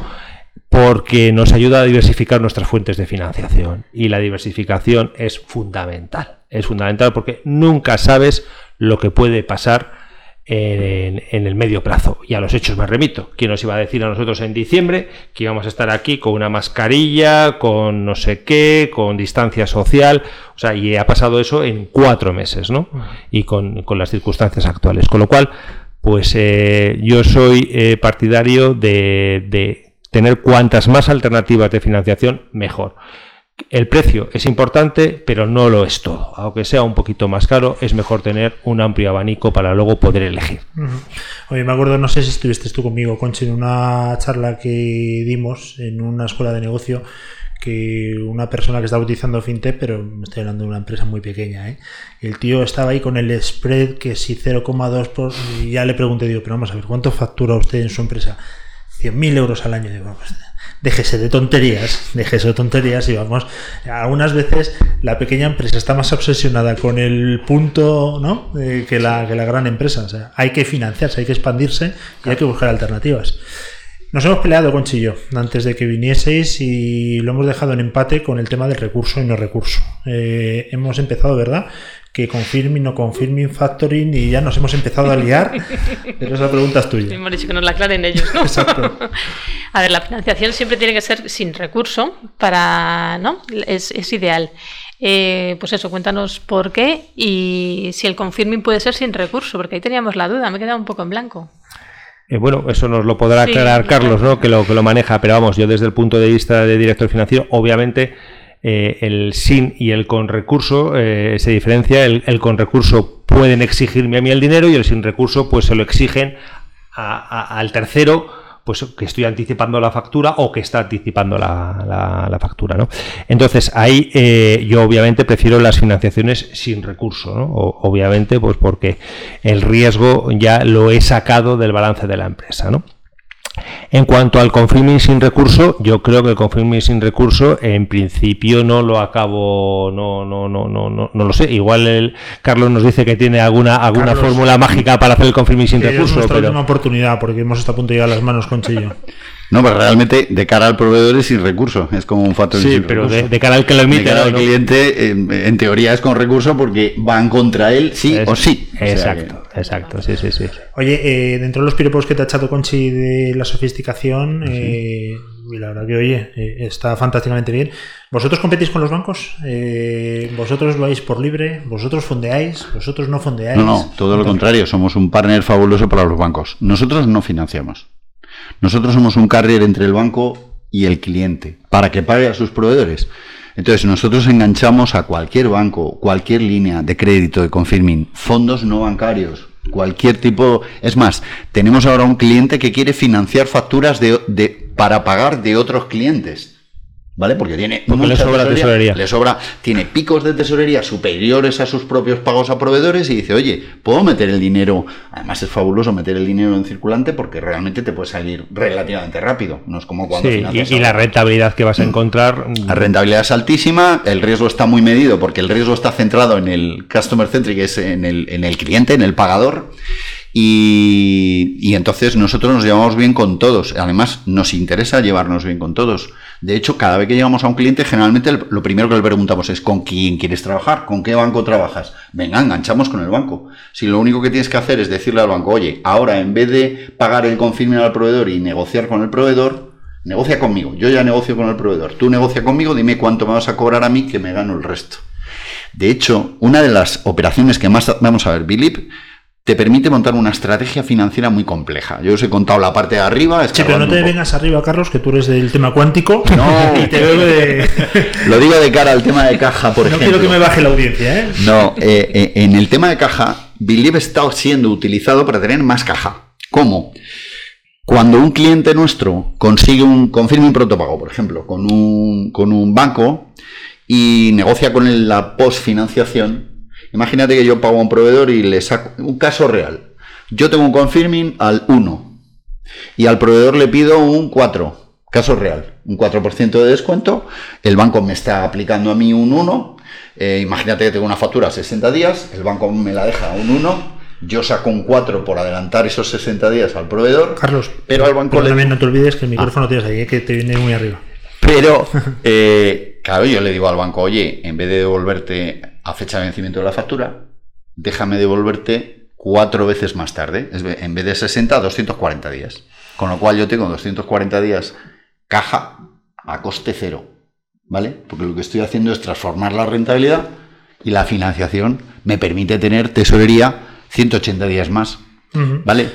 porque nos ayuda a diversificar nuestras fuentes de financiación. Y la diversificación es fundamental. Es fundamental porque nunca sabes lo que puede pasar en, en el medio plazo. Y a los hechos me remito. ¿Quién nos iba a decir a nosotros en diciembre que íbamos a estar aquí con una mascarilla, con no sé qué, con distancia social? O sea, y ha pasado eso en cuatro meses, ¿no? Y con, con las circunstancias actuales. Con lo cual, pues eh, yo soy eh, partidario de, de tener cuantas más alternativas de financiación, mejor. El precio es importante, pero no lo es todo. Aunque sea un poquito más caro, es mejor tener un amplio abanico para luego poder elegir. Oye, me acuerdo, no sé si estuviste tú conmigo, Conchi, en una charla que dimos en una escuela de negocio que una persona que estaba utilizando FinTech, pero me estoy hablando de una empresa muy pequeña, ¿eh? El tío estaba ahí con el spread que si 0,2 por... Y ya le pregunté, digo, pero vamos a ver, ¿cuánto factura usted en su empresa? 100.000 euros al año. Digo, vamos, déjese de tonterías, déjese de tonterías y vamos. Algunas veces la pequeña empresa está más obsesionada con el punto ¿no? Eh, que, la, que la gran empresa. O sea, hay que financiarse, hay que expandirse y hay que buscar alternativas. Nos hemos peleado con Chillo antes de que vinieseis y lo hemos dejado en empate con el tema del recurso y no recurso. Eh, hemos empezado, ¿verdad? Que confirming, no confirming, factoring y ya nos hemos empezado a liar. (laughs) Pero esa pregunta es tuya. Hemos dicho que nos la aclaren ellos, ¿no? Exacto. (laughs) A ver, la financiación siempre tiene que ser sin recurso para, ¿no? Es, es ideal. Eh, pues eso, cuéntanos por qué y si el confirming puede ser sin recurso, porque ahí teníamos la duda, me he quedado un poco en blanco. Eh, bueno, eso nos lo podrá aclarar. Carlos, ¿no? Que lo, que lo maneja, pero vamos, yo desde el punto de vista de director financiero, obviamente eh, el sin y el con recurso eh, se diferencia. El, con recurso pueden exigirme a mí el dinero y el sin recurso pues se lo exigen a- al tercero pues que estoy anticipando la factura o que está anticipando la, factura, ¿no? Entonces ahí eh, yo obviamente prefiero las financiaciones sin recurso, ¿no? Obviamente pues porque el riesgo ya lo he sacado del balance de la empresa, ¿no? En cuanto al confirming sin recurso, yo creo que el confirming sin recurso en principio no lo acabo, no, no, no, no, no, no lo sé. Igual el Carlos nos dice que tiene alguna, alguna Carlos, fórmula mágica para hacer el confirming sin es recurso, nuestra pero última oportunidad porque hemos estado a punto de llegar a las manos con Chillo. (laughs) No, pero realmente de cara al proveedor es sin recurso, es como un factor sí, sin pero de, de cara al que lo De emite, cara ¿no? al cliente, eh, en teoría es con recurso porque van contra él sí Es- o sí. O sea Exacto, exacto, sí, sí, sí. Oye, eh, dentro de los piropos que te ha echado Conchi de la sofisticación, eh, y la verdad que, oye, eh, está fantásticamente bien. ¿Vosotros competís con los bancos? Eh, ¿Vosotros lo vais por libre? ¿Vosotros fondeáis? ¿Vosotros no fondeáis? No, no, todo lo contrario, somos un partner fabuloso para los bancos. Nosotros no financiamos. Nosotros somos un carrier entre el banco y el cliente para que pague a sus proveedores. Entonces, nosotros enganchamos a cualquier banco, cualquier línea de crédito, de confirming, fondos no bancarios, cualquier tipo. Es más, tenemos ahora un cliente que quiere financiar facturas de, para pagar de otros clientes. ¿Vale? Porque tiene Porque le sobra tesorería. Le sobra, tiene picos de tesorería superiores a sus propios pagos a proveedores y dice, oye, puedo meter el dinero, además es fabuloso meter el dinero en circulante porque realmente te puede salir relativamente rápido. No es como cuando Sí, y, y la rentabilidad que vas a encontrar. (clears throat) La rentabilidad es altísima, el riesgo está muy medido porque el riesgo está centrado en el customer centric, es en el, en el cliente, en el pagador. Y, y entonces nosotros nos llevamos bien con todos. Además, nos interesa llevarnos bien con todos. De hecho, cada vez que llegamos a un cliente, generalmente lo primero que le preguntamos es ¿con quién quieres trabajar? ¿Con qué banco trabajas? Venga, enganchamos con el banco. Si lo único que tienes que hacer es decirle al banco, oye, ahora en vez de pagar el confirme al proveedor y negociar con el proveedor, negocia conmigo. Yo ya negocio con el proveedor. Tú negocia conmigo, dime cuánto me vas a cobrar a mí que me gano el resto. De hecho, una de las operaciones que más vamos a ver, Bilip, te permite montar una estrategia financiera muy compleja. Yo os he contado la parte de arriba. Sí, pero no te vengas arriba, Carlos, que tú eres del tema cuántico. (laughs) No. (laughs) y te veo de. (laughs) Lo digo de cara al tema de caja, por no ejemplo. quiero que me baje la audiencia, ¿eh? No, eh, eh, en el tema de caja, Believe está siendo utilizado para tener más caja. ¿Cómo? Cuando un cliente nuestro consigue un, confirme un protopago, por ejemplo, con un, con un banco y negocia con él la postfinanciación, imagínate que yo pago a un proveedor y le saco un caso real. Yo tengo un confirming al 1 y al proveedor le pido un 4, caso real, un 4% de descuento, el banco me está aplicando a mí un 1, eh, imagínate que tengo una factura a 60 días, el banco me la deja a un 1, yo saco un 4 por adelantar esos 60 días al proveedor, Carlos, pero al banco le perdóname, no te olvides que el micrófono tienes ahí, ¿eh? que te viene muy arriba. pero, (laughs) eh, claro, yo le digo al banco, oye, en vez de devolverte a fecha de vencimiento de la factura, déjame devolverte cuatro veces más tarde. En vez de 60, 240 días. Con lo cual yo tengo 240 días caja a coste cero. ¿Vale? Porque lo que estoy haciendo es transformar la rentabilidad y la financiación me permite tener tesorería 180 días más. ¿Vale?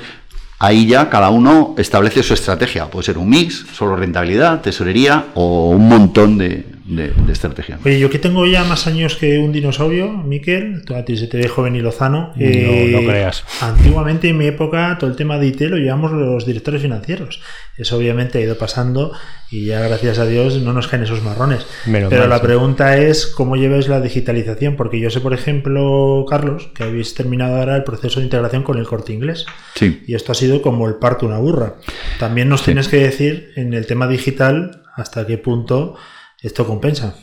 Ahí ya cada uno establece su estrategia. Puede ser un mix, solo rentabilidad, tesorería o un montón de, de, de estrategias. Oye, yo que tengo ya más años que un dinosaurio, Miquel, tú a ti se te ve joven y lozano. eh, No, no creas. Antiguamente, en mi época, todo el tema de IT lo llevamos los directores financieros. Eso obviamente ha ido pasando y ya, gracias a Dios, no nos caen esos marrones. Menos Pero mal, la sí. pregunta es cómo lleváis la digitalización, porque yo sé, por ejemplo, Carlos, que habéis terminado ahora el proceso de integración con el corte inglés. Sí. Y esto ha sido como el parto de una burra. También nos tienes que decir en el tema digital hasta qué punto esto compensa.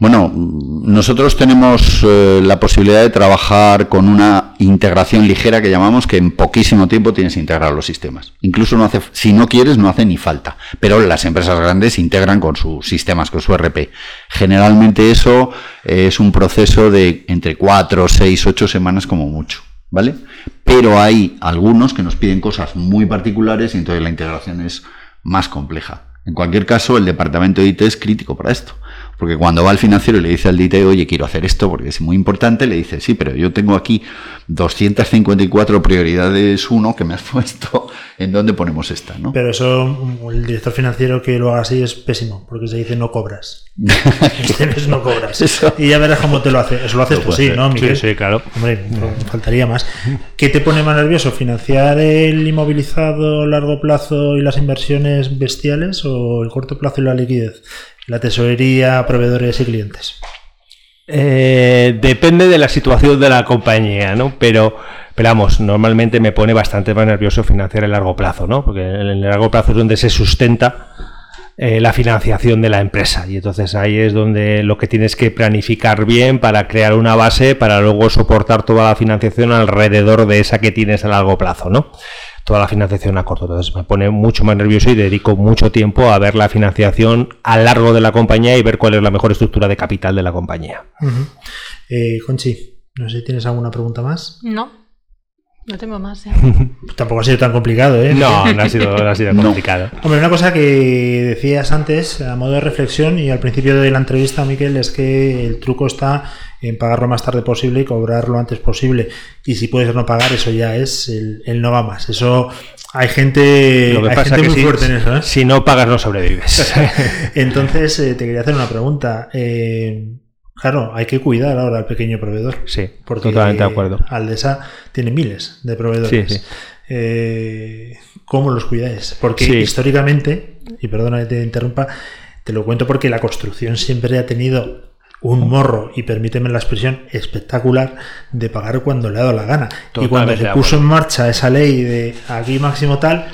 Bueno, nosotros tenemos eh, la posibilidad de trabajar con una integración ligera que llamamos que en poquísimo tiempo tienes que integrar los sistemas. Incluso no hace, si no quieres, no hace ni falta. Pero las empresas grandes integran con sus sistemas, con su RP. Generalmente eso eh, es un proceso de entre 4, 6, 8 semanas como mucho. ¿Vale? Pero hay algunos que nos piden cosas muy particulares y entonces la integración es más compleja. En cualquier caso, el departamento de IT es crítico para esto. Porque cuando va al financiero y le dice al DIT, oye, quiero hacer esto porque es muy importante, le dice, sí, pero yo tengo aquí 254 prioridades uno que me has (laughs) puesto, ¿en dónde ponemos esta? ¿no? Pero eso, el director financiero que lo haga así es pésimo, porque se dice no cobras. (laughs) Este mes no cobras. Eso. Y ya verás cómo te lo hace. Eso lo haces tú, puede sí. ¿no, Sí, Miguel? sí, claro. Hombre, no faltaría más. ¿Qué te pone más nervioso? ¿Financiar el inmovilizado, largo plazo y las inversiones bestiales o el corto plazo y la liquidez? La tesorería, proveedores y clientes. Eh, depende de la situación de la compañía, ¿no? Pero, pero vamos, normalmente me pone bastante más nervioso financiar el largo plazo, ¿no? Porque en el largo plazo es donde se sustenta eh, la financiación de la empresa. Y entonces ahí es donde lo que tienes que planificar bien para crear una base para luego soportar toda la financiación alrededor de esa que tienes a largo plazo, ¿no? Toda la financiación a corto. Entonces me pone mucho más nervioso y dedico mucho tiempo a ver la financiación a largo de la compañía y ver cuál es la mejor estructura de capital de la compañía. Eh, Conchi, no sé si tienes alguna pregunta más. No, no tengo más. ya. (laughs) Tampoco ha sido tan complicado, ¿eh? No, no ha sido, no ha sido (laughs) No. complicado. Hombre, una cosa que decías antes, a modo de reflexión y al principio de la entrevista, Miquel, es que el truco está en pagar lo más tarde posible y cobrar lo antes posible. Y si puedes no pagar, eso ya es el, el no va más. Eso hay gente, Lo que hay pasa gente que muy si, fuerte en eso. ¿eh? si no pagas no sobrevives. (laughs) Entonces, eh, te quería hacer una pregunta. Eh, claro, hay que cuidar ahora al pequeño proveedor. sí, Porque totalmente de acuerdo. Aldesa tiene miles de proveedores. Sí, sí. Eh, ¿Cómo los cuidáis? Porque Sí. históricamente, y perdona que te interrumpa, Te lo cuento porque la construcción siempre ha tenido un morro, y permíteme la expresión, espectacular de pagar cuando le ha dado la gana. y cuando se puso en marcha esa ley de aquí máximo tal,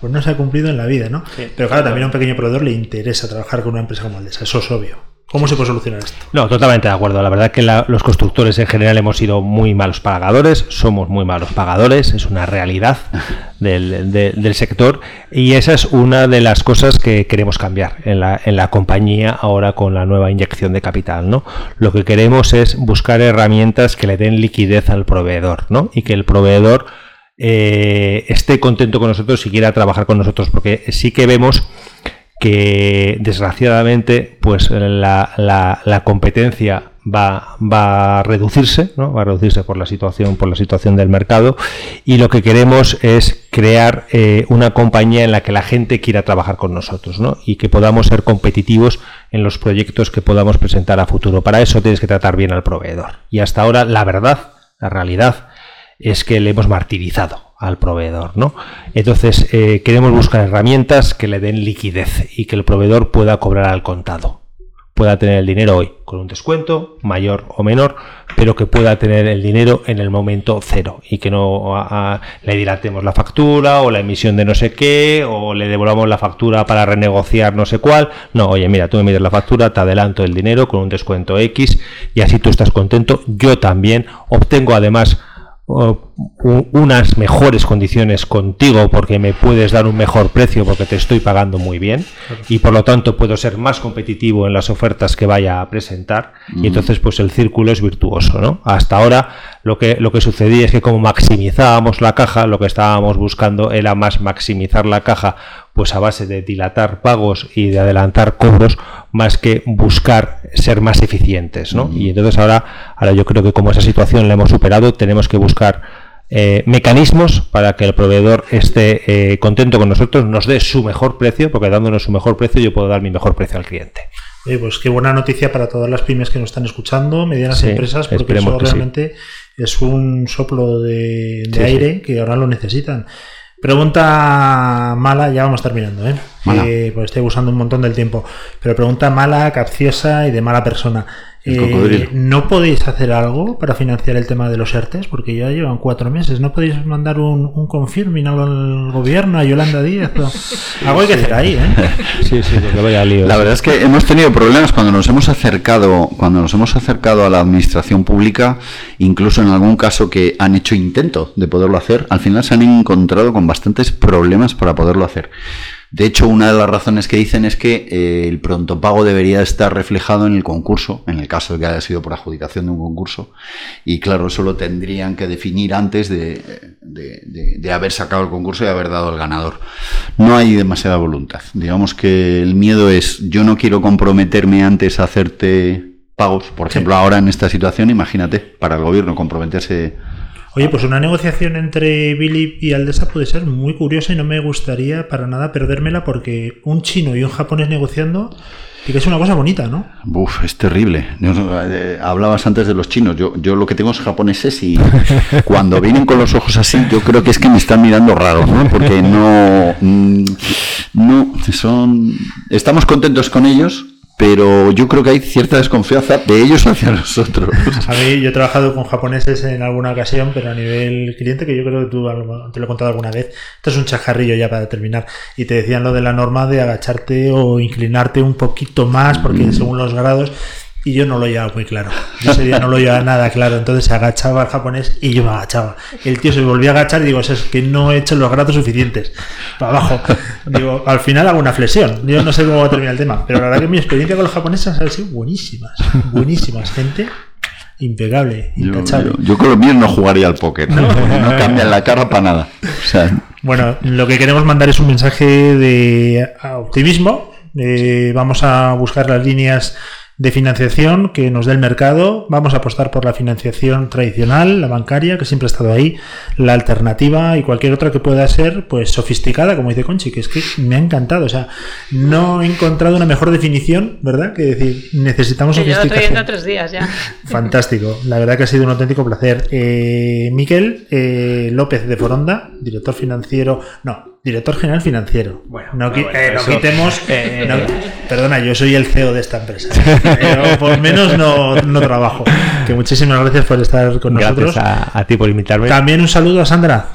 pues no se ha cumplido en la vida, ¿no? Sí, Pero claro, también a un pequeño proveedor le interesa trabajar con una empresa como Aldesa, eso es obvio. ¿Cómo se puede solucionar esto? No, totalmente de acuerdo. La verdad que la- los constructores en general hemos sido muy malos pagadores, somos muy malos pagadores, es una realidad del, de- del sector y esa es una de las cosas que queremos cambiar en la, en la compañía ahora con la nueva inyección de capital. ¿no? Lo que queremos es buscar herramientas que le den liquidez al proveedor ¿no? y que el proveedor eh, esté contento con nosotros y quiera trabajar con nosotros, porque sí que vemos que desgraciadamente pues la, la- la competencia va, va a reducirse, ¿no? va a reducirse por la situación, por la situación del mercado y lo que queremos es crear eh, una compañía en la que la gente quiera trabajar con nosotros ¿no? y que podamos ser competitivos en los proyectos que podamos presentar a futuro. Para eso tienes que tratar bien al proveedor. Y hasta ahora la verdad, la realidad es que le hemos martirizado al proveedor, ¿no? Entonces eh, queremos buscar herramientas que le den liquidez y que el proveedor pueda cobrar al contado, pueda tener el dinero hoy con un descuento mayor o menor, pero que pueda tener el dinero en el momento cero y que no le dilatemos la factura o la emisión de no sé qué o le devolvamos la factura para renegociar no sé cuál. No, oye, mira, tú me mides la factura, te adelanto el dinero con un descuento X y así tú estás contento. Yo también obtengo además unas mejores condiciones contigo porque me puedes dar un mejor precio porque te estoy pagando muy bien y por lo tanto puedo ser más competitivo en las ofertas que vaya a presentar y entonces pues el círculo es virtuoso ¿no? hasta ahora lo que lo que sucedía es que como maximizábamos la caja lo que estábamos buscando era más maximizar la caja pues a base de dilatar pagos y de adelantar cobros más que buscar ser más eficientes, ¿no? Y entonces ahora, ahora yo creo que como esa situación la hemos superado, tenemos que buscar eh, mecanismos para que el proveedor esté eh, contento con nosotros, nos dé su mejor precio, porque dándonos su mejor precio yo puedo dar mi mejor precio al cliente. Oye, pues qué buena noticia para todas las pymes que nos están escuchando, medianas Sí, empresas, porque eso sí. realmente es un soplo de, de Sí, aire que ahora lo necesitan. Pregunta mala, ya vamos terminando, ¿eh? Mala. Eh, pues estoy usando un montón del tiempo. Pero pregunta mala, capciosa y de mala persona. Eh. ¿No podéis hacer algo para financiar el tema de los ERTES? Porque ya llevan cuatro meses. ¿No podéis mandar un, un confirming al gobierno, a Yolanda Díaz? o- (laughs) Algo hay que hacer ahí, ¿eh? (laughs) Sí, sí, porque vaya lío. La verdad es que hemos tenido problemas cuando nos hemos acercado, cuando nos hemos acercado a la administración pública, incluso en algún caso que han hecho intento de poderlo hacer, al final se han encontrado con bastantes problemas para poderlo hacer. De hecho, una de las razones que dicen es que eh, el pronto pago debería estar reflejado en el concurso, en el caso de que haya sido por adjudicación de un concurso, y claro, eso lo tendrían que definir antes de, de- de- de haber sacado el concurso y haber dado el ganador. No hay demasiada voluntad. Digamos que el miedo es, yo no quiero comprometerme antes a hacerte pagos. Por ejemplo, ahora en esta situación, imagínate, para el gobierno comprometerse Oye, pues una negociación entre Billy y Aldesa puede ser muy curiosa y no me gustaría para nada perdérmela porque un chino y un japonés negociando que es una cosa bonita, ¿no? Uf, es terrible. Yo, eh, hablabas antes de los chinos. Yo, yo lo que tengo es japoneses y (laughs) cuando vienen con los ojos así, yo creo que es que me están mirando raro, ¿no? Porque no, mm, no, son, estamos contentos con ellos, pero yo creo que hay cierta desconfianza de ellos hacia nosotros. (laughs) A mí yo he trabajado con japoneses en alguna ocasión, pero a nivel cliente, que yo creo que tú te lo he contado alguna vez, esto es un chajarrillo ya para terminar, y te decían lo de la norma de agacharte o inclinarte un poquito más, porque según los grados, y yo no lo llevaba muy claro. Yo ese día no lo llevaba nada claro, entonces se agachaba el japonés y yo me agachaba. El tío se volvía a agachar y digo, "Eso es que no he hecho los grados suficientes. Para abajo. Digo, al final hago una flexión. Yo no sé cómo va a terminar el tema, pero la verdad que mi experiencia con los japoneses ha sido buenísimas. Buenísimas, gente impecable, Yo, yo- yo con los míos no jugaría al póker. No, no cambian la cara para nada. O sea, Bueno, lo que queremos mandar es un mensaje de optimismo. Eh, vamos a buscar las líneas de financiación que nos dé el mercado. Vamos a apostar por la financiación tradicional, la bancaria, que siempre ha estado ahí, la alternativa y cualquier otra que pueda ser pues sofisticada, como dice Conchi, que es que me ha encantado. O sea, no he encontrado una mejor definición, ¿verdad? Que decir, necesitamos Que yo lo estoy sofisticación. viendo tres días ya. (laughs) Fantástico, la verdad que ha sido un auténtico placer. Eh, Miquel eh, López de Foronda, director financiero, no, Director general financiero. Bueno, no, qui- bueno, eh, no quitemos. (laughs) eh, no- perdona, yo soy el CEO de esta empresa. Pero por menos no, no trabajo. Que muchísimas gracias por estar con nosotros. Gracias a, a ti por invitarme. También un saludo a Sandra,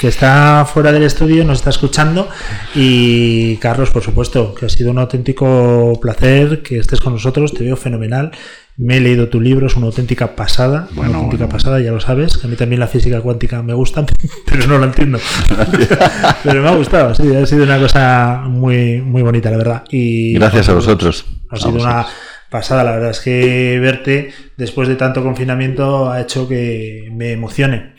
que está fuera del estudio, nos está escuchando. Y Carlos, por supuesto, que ha sido un auténtico placer que estés con nosotros. Te veo fenomenal. Me he leído tu libro, es una auténtica pasada. Bueno, una auténtica bueno. pasada, ya lo sabes. que A mí también la física cuántica me gusta, (laughs) pero no la entiendo. (laughs) pero me ha gustado, sí, ha sido una cosa muy, muy bonita, la verdad. Y Gracias a vosotros. ha sido una pasada, la verdad es que verte después de tanto confinamiento ha hecho que me emocione.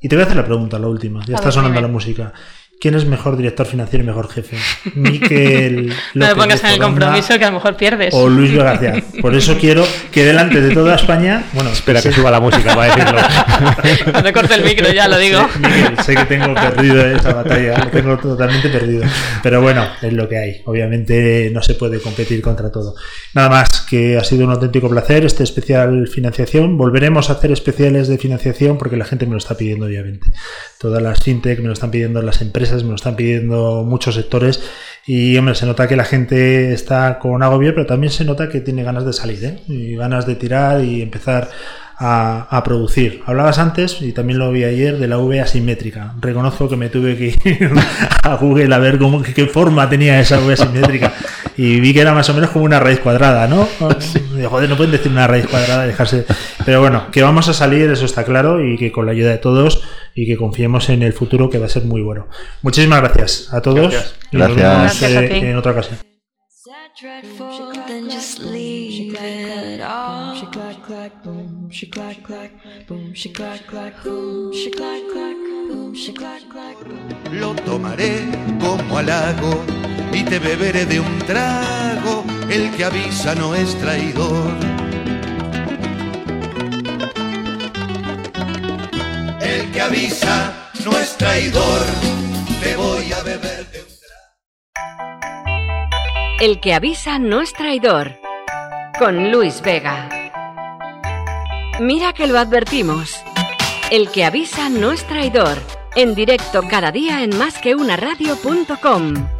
Y te voy a hacer la pregunta, la última. Ya A está sonando la música. ¿Quién es mejor director financiero y mejor jefe? (laughs) ¿Miquel No me López pongas en el compromiso que a lo mejor pierdes. o Luis García? Por eso (laughs) quiero que delante de toda España, bueno, Espera que suba la música para decirlo. (laughs) Cuando corte el micro ya lo digo. Sé, Miguel, sé que tengo perdido esa batalla, lo tengo totalmente perdido. Pero bueno, es lo que hay. Obviamente no se puede competir contra todo. Nada más, que ha sido un auténtico placer este especial financiación. Volveremos a hacer especiales de financiación porque la gente me lo está pidiendo, obviamente. Todas las fintech me lo están pidiendo, las empresas me lo están pidiendo muchos sectores. Y hombre, se nota que la gente está con agobio, pero también se nota que tiene ganas de salir, ¿eh? Y ganas de tirar y empezar a, a producir. Hablabas antes, y también lo vi ayer, de la V asimétrica. Reconozco que me tuve que (laughs) ir a Google a ver cómo, qué, forma tenía esa V asimétrica. Y vi que era más o menos como una raíz cuadrada, ¿no? Digo, Joder, no pueden decir una raíz cuadrada dejarse. Pero bueno, que vamos a salir, eso está claro, y que con la ayuda de todos y que confiemos en el futuro que va a ser muy bueno. Muchísimas gracias a todos. Gracias. Y nos vemos, Gracias a eh, ti. en otra ocasión. Lo tomaré como halago y te beberé de un trago. El que avisa no es traidor. El que avisa no es traidor. Te voy a beber de un El que avisa no es traidor. Con Luis Vega. Mira que lo advertimos. El que avisa no es traidor. En directo cada día en másqueunaradio.com.